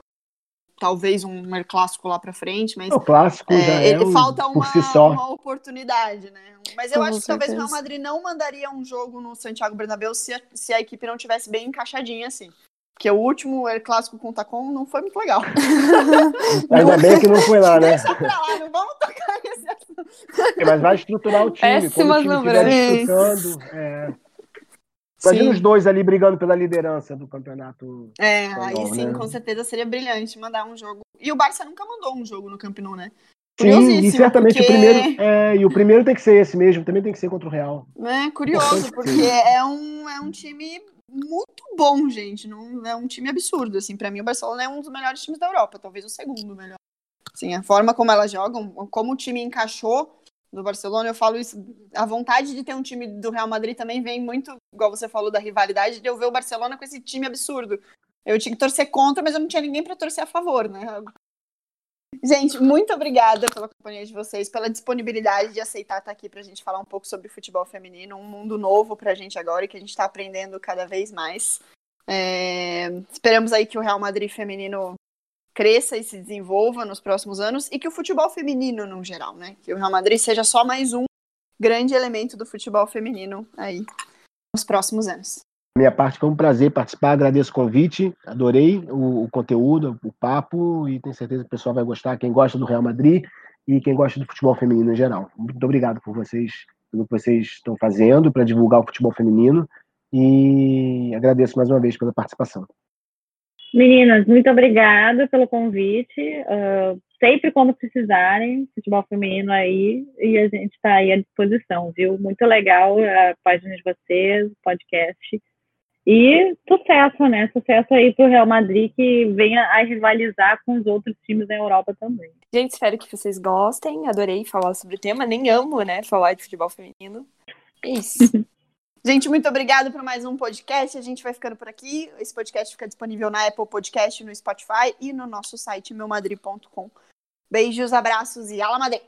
talvez um clássico lá para frente, mas o clássico é, já ele é falta uma, si uma oportunidade, né? Mas eu Com acho certeza. que talvez o Real Madrid não mandaria um jogo no Santiago Bernabéu se a, se a equipe não tivesse bem encaixadinha assim. Porque o último El Clássico com o Tacom não foi muito legal. Ainda bem que não foi lá, né? Deixa pra lá, não vamos tocar nesse assunto. É, Mas vai estruturar o time. Péssimas lembranças. disputando, é. Imagina os dois ali brigando pela liderança do campeonato. É, aí sim, né? com certeza seria brilhante mandar um jogo. E o Barça nunca mandou um jogo no Camp Nou, né? Sim, e certamente porque- o primeiro. É, e o primeiro tem que ser esse mesmo, também tem que ser contra o Real. É curioso, porque é um, é um time muito bom, gente. Não, é um time absurdo, assim. Pra mim, o Barcelona é um dos melhores times da Europa, talvez o segundo melhor. Assim, a forma como elas jogam, como o time encaixou do Barcelona, eu falo isso. A vontade de ter um time do Real Madrid também vem muito, igual você falou, da rivalidade, de eu ver o Barcelona com esse time absurdo. Eu tinha que torcer contra, mas eu não tinha ninguém pra torcer a favor, né? Gente, muito obrigada pela companhia de vocês, pela disponibilidade de aceitar estar aqui para a gente falar um pouco sobre futebol feminino, um mundo novo para a gente agora e que a gente está aprendendo cada vez mais. É, Esperamos aí que o Real Madrid feminino cresça e se desenvolva nos próximos anos e que o futebol feminino, no geral, né? Que o Real Madrid seja só mais um grande elemento do futebol feminino aí nos próximos anos. Minha parte foi um prazer participar, agradeço o convite, adorei o, o conteúdo, o papo, e tenho certeza que o pessoal vai gostar, quem gosta do Real Madrid e quem gosta do futebol feminino em geral. Muito obrigado por vocês, pelo que vocês estão fazendo para divulgar o futebol feminino e agradeço mais uma vez pela participação. Meninas, muito obrigada pelo convite. Ah, sempre quando precisarem, futebol feminino aí, e a gente está aí à disposição, viu? Muito legal a página de vocês, o podcast. E sucesso, né? Sucesso aí pro Real Madrid que venha a rivalizar com os outros times da Europa também. Gente, espero que vocês gostem. Adorei falar sobre o tema. Nem amo, né, falar de futebol feminino. É isso. Gente, muito obrigada por mais um podcast. A gente vai ficando por aqui. Esse podcast fica disponível na Apple Podcast, no Spotify e no nosso site meumadri.com. Beijos, abraços e ala Madrid!